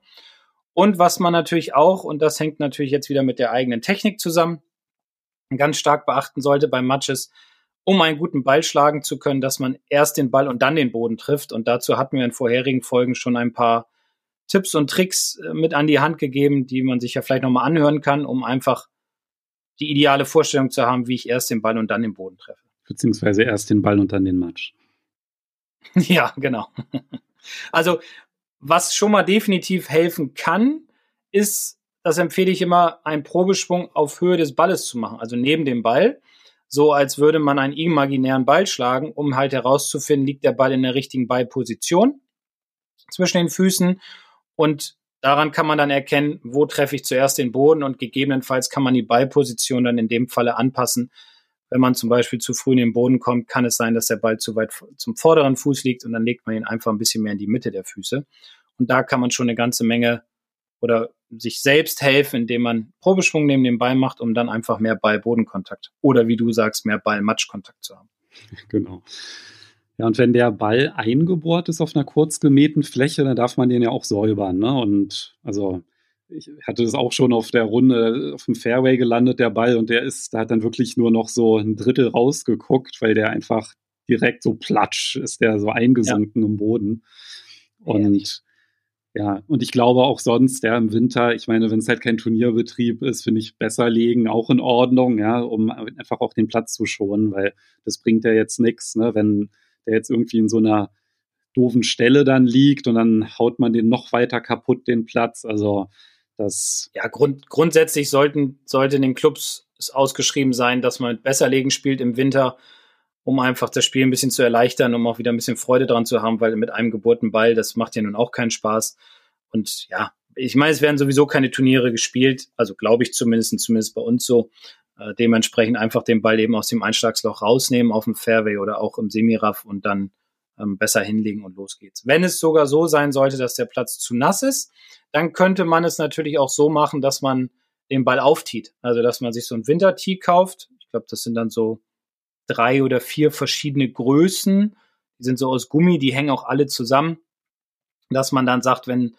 Und was man natürlich auch, und das hängt natürlich jetzt wieder mit der eigenen Technik zusammen, ganz stark beachten sollte beim Matches, um einen guten Ball schlagen zu können, dass man erst den Ball und dann den Boden trifft. Und dazu hatten wir in vorherigen Folgen schon ein paar Tipps und Tricks äh, mit an die Hand gegeben, die man sich ja vielleicht nochmal anhören kann, um einfach die ideale Vorstellung zu haben, wie ich erst den Ball und dann den Boden treffe. Beziehungsweise erst den Ball und dann den Matsch. <laughs> Ja, genau. <laughs> Also, was schon mal definitiv helfen kann, ist, das empfehle ich immer, einen Probeschwung auf Höhe des Balles zu machen, also neben dem Ball, so als würde man einen imaginären Ball schlagen, um halt herauszufinden, liegt der Ball in der richtigen Ballposition zwischen den Füßen. Und daran kann man dann erkennen, wo treffe ich zuerst den Boden. Und gegebenenfalls kann man die Ballposition dann in dem Falle anpassen, wenn man zum Beispiel zu früh in den Boden kommt, kann es sein, dass der Ball zu weit zum vorderen Fuß liegt. Und dann legt man ihn einfach ein bisschen mehr in die Mitte der Füße. Und da kann man schon eine ganze Menge oder sich selbst helfen, indem man Probeschwung neben dem Ball macht, um dann einfach mehr Ball-Bodenkontakt oder wie du sagst, mehr Ball-Matschkontakt zu haben. <laughs> Genau. Ja, und wenn der Ball eingebohrt ist auf einer kurz gemähten Fläche, dann darf man den ja auch säubern. Ne? Und also ich hatte das auch schon auf der Runde auf dem Fairway gelandet, der Ball, und der ist, da hat dann wirklich nur noch so ein Drittel rausgeguckt, weil der einfach direkt so platsch ist, der so eingesunken ja. im Boden. Und ja, und ich glaube auch sonst, ja, im Winter, ich meine, wenn es halt kein Turnierbetrieb ist, finde ich besser legen auch in Ordnung, ja, um einfach auch den Platz zu schonen, weil das bringt ja jetzt nichts, ne, wenn der jetzt irgendwie in so einer doofen Stelle dann liegt und dann haut man den noch weiter kaputt, den Platz. Also das ja, grund, grundsätzlich sollten, sollte in den Clubs es ausgeschrieben sein, dass man mit Besserlegen spielt im Winter, um einfach das Spiel ein bisschen zu erleichtern, um auch wieder ein bisschen Freude dran zu haben, weil mit einem geburten Ball, das macht ja nun auch keinen Spaß. Und ja, ich meine, es werden sowieso keine Turniere gespielt, also glaube ich zumindest, zumindest bei uns so. Äh, dementsprechend einfach den Ball eben aus dem Einschlagsloch rausnehmen auf dem Fairway oder auch im Semiraff und dann ähm, besser hinlegen und los geht's. Wenn es sogar so sein sollte, dass der Platz zu nass ist, dann könnte man es natürlich auch so machen, dass man den Ball auftiet. Also, dass man sich so ein Wintertee kauft. Ich glaube, das sind dann so drei oder vier verschiedene Größen. Die sind so aus Gummi, die hängen auch alle zusammen. Dass man dann sagt, wenn,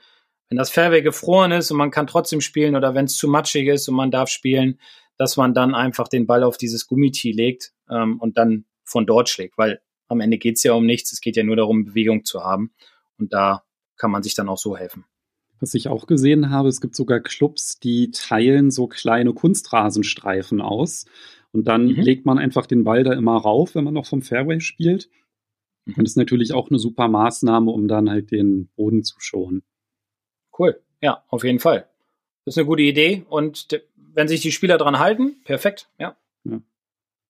wenn das Fairway gefroren ist und man kann trotzdem spielen oder wenn es zu matschig ist und man darf spielen, dass man dann einfach den Ball auf dieses Gummitee legt ähm, und dann von dort schlägt. Weil am Ende geht es ja um nichts. Es geht ja nur darum, Bewegung zu haben. Und da kann man sich dann auch so helfen. Was ich auch gesehen habe, es gibt sogar Clubs, die teilen so kleine Kunstrasenstreifen aus. Und dann mhm. legt man einfach den Ball da immer rauf, wenn man noch vom Fairway spielt. Mhm. Und ist natürlich auch eine super Maßnahme, um dann halt den Boden zu schonen. Cool. Ja, auf jeden Fall. Das ist eine gute Idee. Und wenn sich die Spieler dran halten, perfekt. Ja. ja.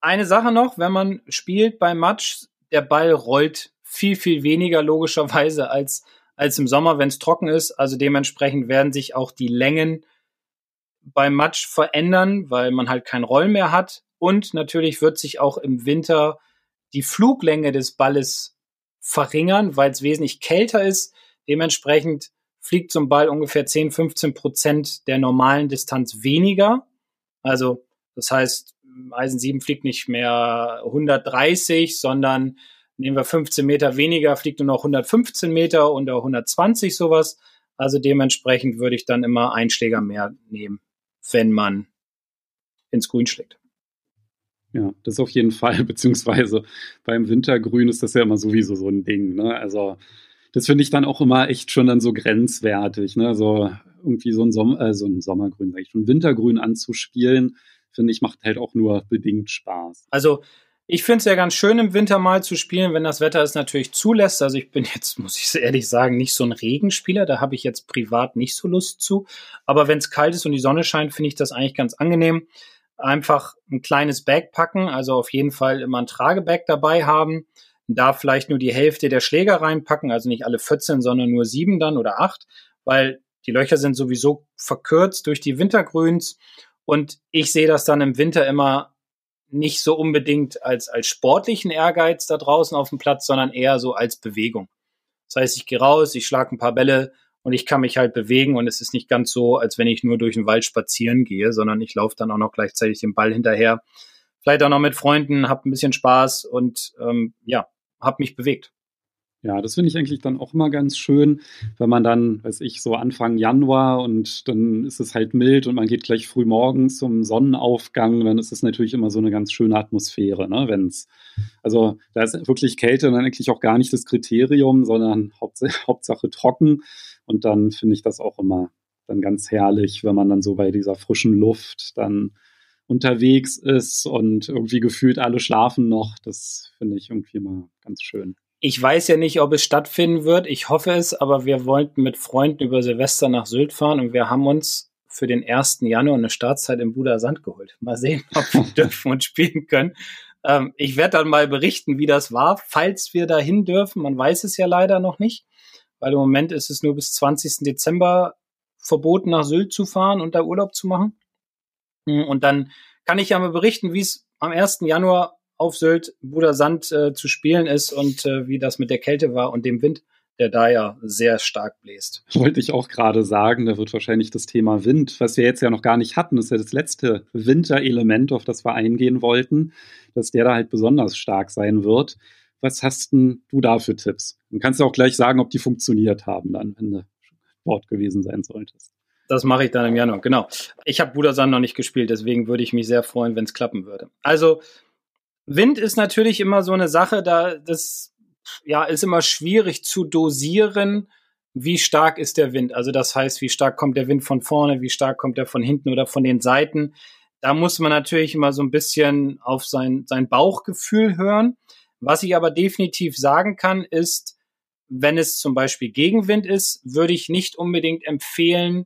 Eine Sache noch, wenn man spielt beim Match, der Ball rollt viel, viel weniger logischerweise als, als im Sommer, wenn es trocken ist. Also dementsprechend werden sich auch die Längen beim Match verändern, weil man halt kein Roll mehr hat. Und natürlich wird sich auch im Winter die Fluglänge des Balles verringern, weil es wesentlich kälter ist. Dementsprechend fliegt zum Ball ungefähr 10, 15 Prozent der normalen Distanz weniger. Also das heißt, Eisen 7 fliegt nicht mehr 130, sondern nehmen wir 15 Meter weniger, fliegt nur noch 115 Meter oder 120 sowas. Also dementsprechend würde ich dann immer einen Schläger mehr nehmen, wenn man ins Grün schlägt. Ja, das auf jeden Fall, <laughs> beziehungsweise beim Wintergrün ist das ja immer sowieso so ein Ding. Ne? Also das finde ich dann auch immer echt schon dann so grenzwertig. Ne? Also irgendwie so ein, Sommer, äh, so ein Sommergrün, sag ich schon, Wintergrün anzuspielen, finde ich, macht halt auch nur bedingt Spaß. Also ich finde es ja ganz schön, im Winter mal zu spielen, wenn das Wetter es natürlich zulässt. Also ich bin <laughs> jetzt, muss ich ehrlich sagen, nicht so ein Regenspieler. Da habe ich jetzt privat nicht so Lust zu. Aber wenn es kalt ist und die Sonne scheint, finde ich das eigentlich ganz angenehm. Einfach ein kleines Bag packen, also auf jeden Fall immer ein Tragebag dabei haben. Da vielleicht nur die Hälfte der Schläger reinpacken, also nicht alle 14, sondern nur sieben dann oder acht, weil die Löcher sind sowieso verkürzt durch die Wintergrüns. Und ich sehe das dann im Winter immer nicht so unbedingt als, als sportlichen Ehrgeiz da draußen auf dem Platz, sondern eher so als Bewegung. Das heißt, ich gehe raus, ich schlage ein paar Bälle und ich kann mich halt bewegen und es ist nicht ganz so, als wenn ich nur durch den Wald spazieren gehe, sondern ich laufe dann auch noch gleichzeitig den Ball hinterher. Vielleicht auch noch mit Freunden, habe ein bisschen Spaß und ähm, ja, habe mich bewegt. Ja, das finde ich eigentlich dann auch immer ganz schön, wenn man dann, weiß ich, so Anfang Januar und dann ist es halt mild und man geht gleich früh morgens zum Sonnenaufgang, dann ist es natürlich immer so eine ganz schöne Atmosphäre, ne? Wenn es, also da ist wirklich Kälte dann eigentlich auch gar nicht das Kriterium, sondern Hauptsache, <laughs> Hauptsache trocken. Und dann finde ich das auch immer dann ganz herrlich, wenn man dann so bei dieser frischen Luft dann unterwegs ist und irgendwie gefühlt alle schlafen noch. Das finde ich irgendwie immer ganz schön. Ich weiß ja nicht, ob es stattfinden wird. Ich hoffe es, aber wir wollten mit Freunden über Silvester nach Sylt fahren und wir haben uns für den 1. Januar eine Startzeit im Buda Sand geholt. Mal sehen, <laughs> ob wir <laughs> dürfen und spielen können. Ähm, ich werde dann mal berichten, wie das war, falls wir dahin dürfen. Man weiß es ja leider noch nicht, weil im Moment ist es nur bis 20. Dezember verboten, nach Sylt zu fahren und da Urlaub zu machen. Hm, und dann kann ich ja mal berichten, wie es am 1. Januar auf Sylt, Bruder Sand äh, zu spielen ist und äh, wie das mit der Kälte war und dem Wind, der da ja sehr stark bläst. Wollte ich auch gerade sagen, da wird wahrscheinlich das Thema Wind, was wir jetzt ja noch gar nicht hatten, ist ja das letzte Winterelement, auf das wir eingehen wollten, dass der da halt besonders stark sein wird. Was hast denn du da für Tipps? Dann kannst du auch gleich sagen, ob die funktioniert haben, dann, wenn du dort gewesen sein solltest. Das mache ich dann im Januar, genau. Ich habe Budersand noch nicht gespielt, deswegen würde ich mich sehr freuen, wenn es klappen würde. Also Wind ist natürlich immer so eine Sache, da das ja ist immer schwierig zu dosieren, wie stark ist der Wind. Also das heißt, wie stark kommt der Wind von vorne, wie stark kommt er von hinten oder von den Seiten. Da muss man natürlich immer so ein bisschen auf sein, sein Bauchgefühl hören. Was ich aber definitiv sagen kann, ist, wenn es zum Beispiel Gegenwind ist, würde ich nicht unbedingt empfehlen,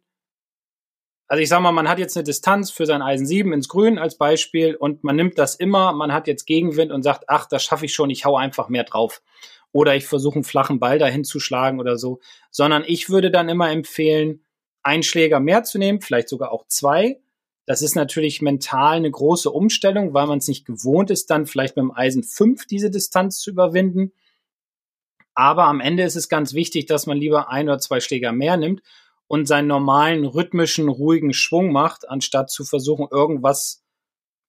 also ich sag mal, man hat jetzt eine Distanz für sein Eisen 7 ins Grün als Beispiel und man nimmt das immer, man hat jetzt Gegenwind und sagt, ach, das schaffe ich schon, ich hau einfach mehr drauf. Oder ich versuche einen flachen Ball dahin zu schlagen oder so. Sondern ich würde dann immer empfehlen, einen Schläger mehr zu nehmen, vielleicht sogar auch zwei. Das ist natürlich mental eine große Umstellung, weil man es nicht gewohnt ist, dann vielleicht mit dem Eisen 5 diese Distanz zu überwinden. Aber am Ende ist es ganz wichtig, dass man lieber ein oder zwei Schläger mehr nimmt und seinen normalen rhythmischen, ruhigen Schwung macht, anstatt zu versuchen, irgendwas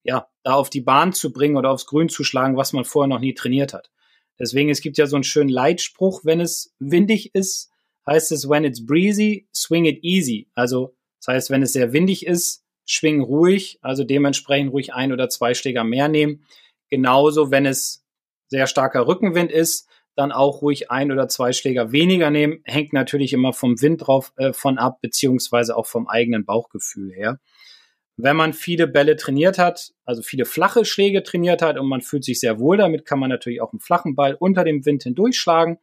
ja, da auf die Bahn zu bringen oder aufs Grün zu schlagen, was man vorher noch nie trainiert hat. Deswegen, es gibt ja so einen schönen Leitspruch, wenn es windig ist, heißt es, when it's breezy, swing it easy. Also, das heißt, wenn es sehr windig ist, schwing ruhig, also dementsprechend ruhig ein oder zwei Schläger mehr nehmen. Genauso, wenn es sehr starker Rückenwind ist, dann auch ruhig ein oder zwei Schläger weniger nehmen. Hängt natürlich immer vom Wind drauf äh, von ab, beziehungsweise auch vom eigenen Bauchgefühl her. wenn man viele Bälle trainiert hat, also viele flache Schläge trainiert hat und man fühlt sich sehr wohl damit, kann man natürlich auch einen flachen Ball unter dem Wind hindurchschlagen,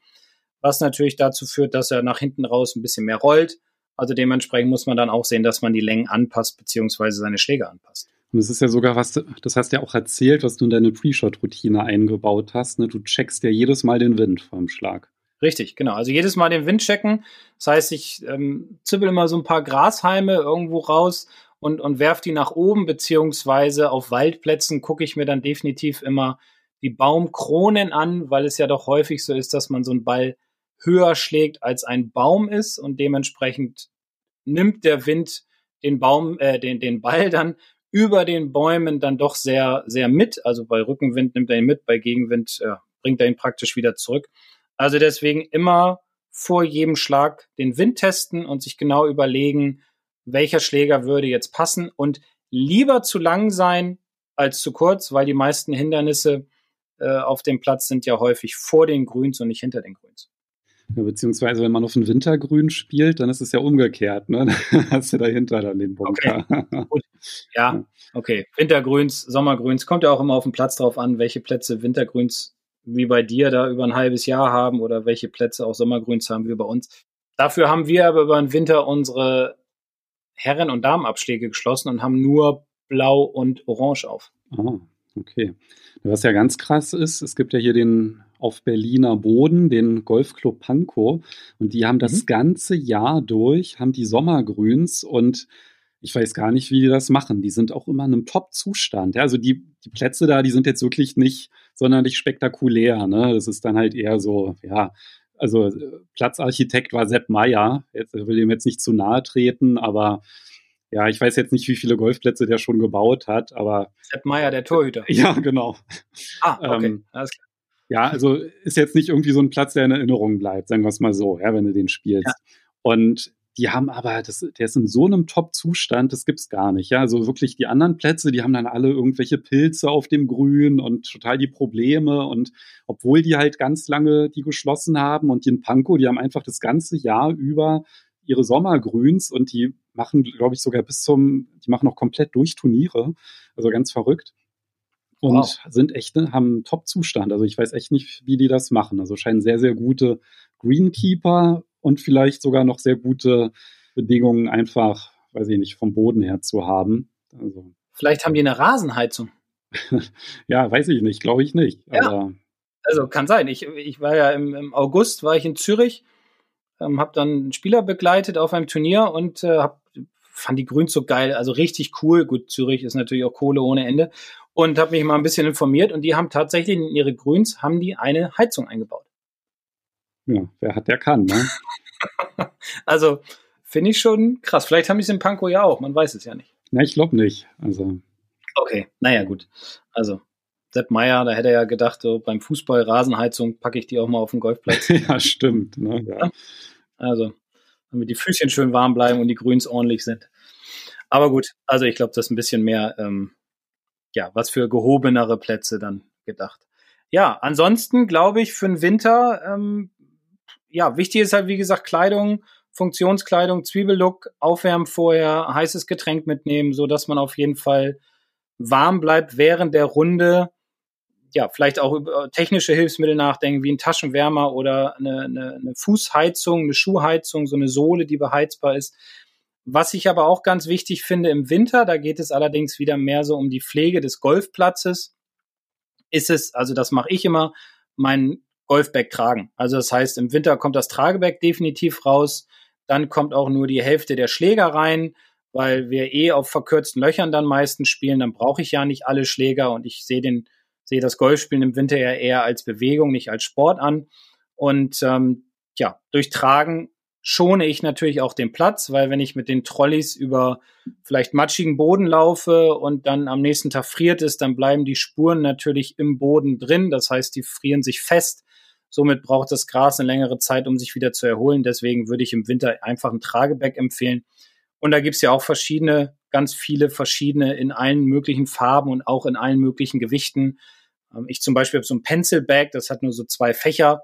was natürlich dazu führt, dass er nach hinten raus ein bisschen mehr rollt. Also dementsprechend muss man dann auch sehen, dass man die Längen anpasst, beziehungsweise seine Schläge anpasst. Und es ist ja sogar was, das hast du ja auch erzählt, was du in deine Pre-Shot-Routine eingebaut hast. Ne? Du checkst ja jedes Mal den Wind vorm Schlag. Richtig, genau. Also jedes Mal den Wind checken. Das heißt, ich ähm, zippel immer so ein paar Grashalme irgendwo raus und, und werf die nach oben, beziehungsweise auf Waldplätzen gucke ich mir dann definitiv immer die Baumkronen an, weil es ja doch häufig so ist, dass man so einen Ball höher schlägt als ein Baum ist und dementsprechend nimmt der Wind den Baum, äh, den, den Ball <laughs> dann über den Bäumen dann doch sehr, sehr mit. Also bei Rückenwind nimmt er ihn mit, bei Gegenwind äh, bringt er ihn praktisch wieder zurück. Also deswegen immer vor jedem Schlag den Wind testen und sich genau überlegen, welcher Schläger würde jetzt passen und lieber zu lang sein als zu kurz, weil die meisten Hindernisse äh, auf dem Platz sind ja häufig vor den Grüns und nicht hinter den Grüns. Beziehungsweise, wenn man auf ein Wintergrün spielt, dann ist es ja umgekehrt. Ne? <laughs> Dann hast du dahinter dann den Bunker. Okay. Ja, okay. Wintergrüns, Sommergrüns, kommt ja auch immer auf den Platz drauf an, welche Plätze Wintergrüns wie bei dir da über ein halbes Jahr haben oder welche Plätze auch Sommergrüns haben wie bei uns. Dafür haben wir aber über den Winter unsere Herren- und Damenabschläge geschlossen und haben nur Blau und Orange auf. Ah, okay. Was ja ganz krass ist, es gibt ja hier den auf Berliner Boden, den Golfclub Pankow. Und die haben das mhm. ganze Jahr durch, haben die Sommergrüns und ich weiß gar nicht, wie die das machen. Die sind auch immer in einem Top-Zustand. Ja, also die, die Plätze da, die sind jetzt wirklich nicht sonderlich spektakulär. Ne? Das ist dann halt eher so, ja, also Platzarchitekt war Sepp Meyer. Jetzt will ihm jetzt nicht zu nahe treten, aber ja, ich weiß jetzt nicht, wie viele Golfplätze der schon gebaut hat, aber. Sepp Meyer, der Torhüter. Ja, genau. Ah, okay. Ähm, Alles klar. Ja, also ist jetzt nicht irgendwie so ein Platz, der in Erinnerung bleibt, sagen wir es mal so, ja, wenn du den spielst. Ja. Und die haben aber, das, der ist in so einem Top-Zustand, das gibt's gar nicht. Ja, also wirklich die anderen Plätze, die haben dann alle irgendwelche Pilze auf dem Grün und total die Probleme. Und obwohl die halt ganz lange die geschlossen haben und die in Pankow, die haben einfach das ganze Jahr über ihre Sommergrüns und die machen, glaube ich, sogar bis zum, die machen auch komplett durch Turniere. Also ganz verrückt und wow. sind echt, ne, haben einen Top-Zustand. Also ich weiß echt nicht, wie die das machen. Also scheinen sehr, sehr gute Greenkeeper und vielleicht sogar noch sehr gute Bedingungen einfach, weiß ich nicht, vom Boden her zu haben. Also. Vielleicht haben die eine Rasenheizung. <laughs> ja, weiß ich nicht, glaube ich nicht. Ja. Also kann sein. Ich, ich war ja im, im August, war ich in Zürich, ähm, habe dann einen Spieler begleitet auf einem Turnier und äh, hab, fand die Grüns so geil, also richtig cool. Gut, Zürich ist natürlich auch Kohle ohne Ende und habe mich mal ein bisschen informiert und die haben tatsächlich in ihre Grüns haben die eine Heizung eingebaut. Ja, wer hat, der kann, ne? <laughs> also finde ich schon krass. Vielleicht haben die es in Pankow ja auch, man weiß es ja nicht. Na, ich glaube nicht. Also. Okay, naja, gut. Also, Sepp Meier, da hätte er ja gedacht, so beim Fußball Rasenheizung packe ich die auch mal auf den Golfplatz. <laughs> ja, stimmt. Ne? Ja. Also, damit die Füßchen schön warm bleiben und die Grüns ordentlich sind. Aber gut, also ich glaube, das ist ein bisschen mehr ähm, ja, was für gehobenere Plätze dann gedacht. Ja, ansonsten glaube ich für den Winter, ähm, ja, wichtig ist halt, wie gesagt, Kleidung, Funktionskleidung, Zwiebellook, aufwärmen vorher, heißes Getränk mitnehmen, so dass man auf jeden Fall warm bleibt während der Runde. Ja, vielleicht auch über technische Hilfsmittel nachdenken, wie ein Taschenwärmer oder eine, eine, eine Fußheizung, eine Schuhheizung, so eine Sohle, die beheizbar ist. Was ich aber auch ganz wichtig finde im Winter, da geht es allerdings wieder mehr so um die Pflege des Golfplatzes, ist es, also das mache ich immer, mein Golfbag tragen. Also das heißt, im Winter kommt das Tragebag definitiv raus, dann kommt auch nur die Hälfte der Schläger rein, weil wir eh auf verkürzten Löchern dann meistens spielen, dann brauche ich ja nicht alle Schläger und ich sehe den sehe das Golfspielen im Winter ja eher als Bewegung, nicht als Sport an. Und ähm, ja, durch Tragen schone ich natürlich auch den Platz, weil wenn ich mit den Trolleys über vielleicht matschigen Boden laufe und dann am nächsten Tag friert es, dann bleiben die Spuren natürlich im Boden drin. Das heißt, die frieren sich fest. Somit braucht das Gras eine längere Zeit, um sich wieder zu erholen. Deswegen würde ich im Winter einfach ein Tragebag empfehlen. Und da gibt's ja auch verschiedene, ganz viele verschiedene in allen möglichen Farben und auch in allen möglichen Gewichten. Ähm, ich zum Beispiel habe so ein Pencil-Bag, das hat nur so zwei Fächer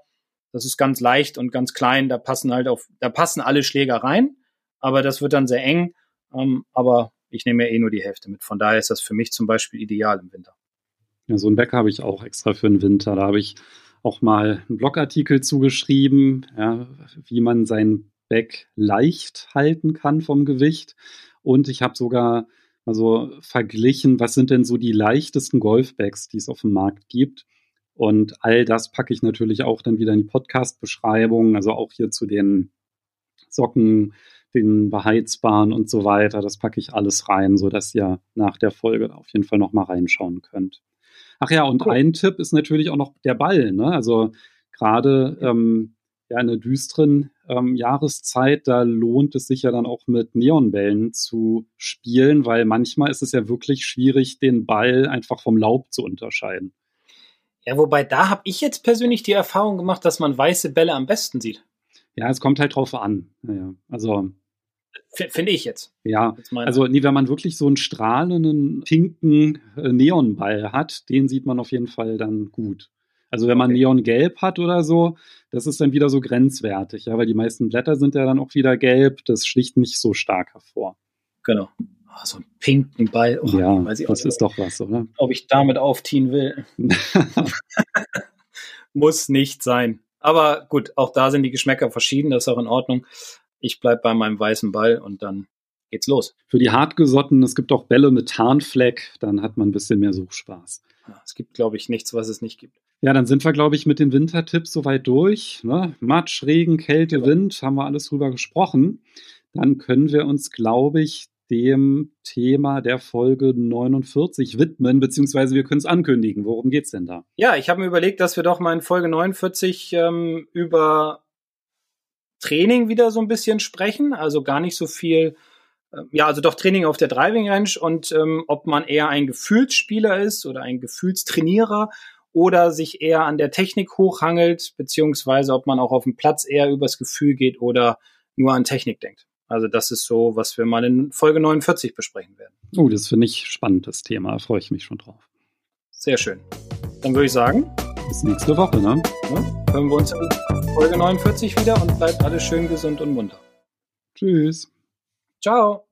das ist ganz leicht und ganz klein. Da passen halt auf, da passen alle Schläger rein, aber das wird dann sehr eng. Ähm, aber ich nehme ja eh nur die Hälfte mit. Von daher ist das für mich zum Beispiel ideal im Winter. Ja, so ein Bag habe ich auch extra für den Winter. Da habe ich auch mal einen Blogartikel zugeschrieben, ja, wie man sein Bag leicht halten kann vom Gewicht. Und ich habe sogar also verglichen, was sind denn so die leichtesten Golfbags, die es auf dem Markt gibt. Und all das packe ich natürlich auch dann wieder in die Podcast-Beschreibung, also auch hier zu den Socken, den beheizbaren und so weiter. Das packe ich alles rein, sodass ihr nach der Folge auf jeden Fall nochmal reinschauen könnt. Ach ja, und cool. ein Tipp ist natürlich auch noch der Ball. Ne? Also gerade ähm, ja, in der düsteren ähm, Jahreszeit, da lohnt es sich ja dann auch mit Neonbällen zu spielen, weil manchmal ist es ja wirklich schwierig, den Ball einfach vom Laub zu unterscheiden. Ja, wobei da habe ich jetzt persönlich die Erfahrung gemacht, dass man weiße Bälle am besten sieht. Ja, es kommt halt drauf an. Ja, also Finde ich jetzt. Ja, also nee, wenn man wirklich so einen strahlenden pinken äh, Neonball hat, den sieht man auf jeden Fall dann gut. Also wenn man okay. Neongelb hat oder so, das ist dann wieder so grenzwertig, ja, weil die meisten Blätter sind ja dann auch wieder gelb, das schlicht nicht so stark hervor. Genau. Oh, so einen pinken Ball. Oh, ja, das ist doch was, oder? Ob ich damit aufziehen will. <laughs> Muss nicht sein. Aber gut, auch da sind die Geschmäcker verschieden, das ist auch in Ordnung. Ich bleibe bei meinem weißen Ball und dann geht's los. Für die Hartgesotten, es gibt auch Bälle mit Tarnfleck, dann hat man ein bisschen mehr Suchspaß. Es gibt, glaube ich, nichts, was es nicht gibt. Ja, dann sind wir, glaube ich, mit den Wintertipps soweit durch. Ne? Matsch, Regen, Kälte, ja. Wind, haben wir alles drüber gesprochen. Dann können wir uns, glaube ich, dem Thema der Folge 49 widmen, beziehungsweise wir können es ankündigen. Worum geht es denn da? Ja, ich habe mir überlegt, dass wir doch mal in Folge 49 ähm, über Training wieder so ein bisschen sprechen. Also gar nicht so viel, äh, ja, also doch Training auf der Driving Range und ähm, ob man eher ein Gefühlsspieler ist oder ein Gefühlstrainierer oder sich eher an der Technik hochhangelt, beziehungsweise ob man auch auf dem Platz eher übers Gefühl geht oder nur an Technik denkt. Also das ist so, was wir mal in Folge 49 besprechen werden. Oh, das finde ich spannend, das Thema. Da freue ich mich schon drauf. Sehr schön. Dann würde ich sagen. Bis nächste Woche, ne? Ja, hören wir uns in Folge 49 wieder und bleibt alles schön gesund und munter. Tschüss. Ciao.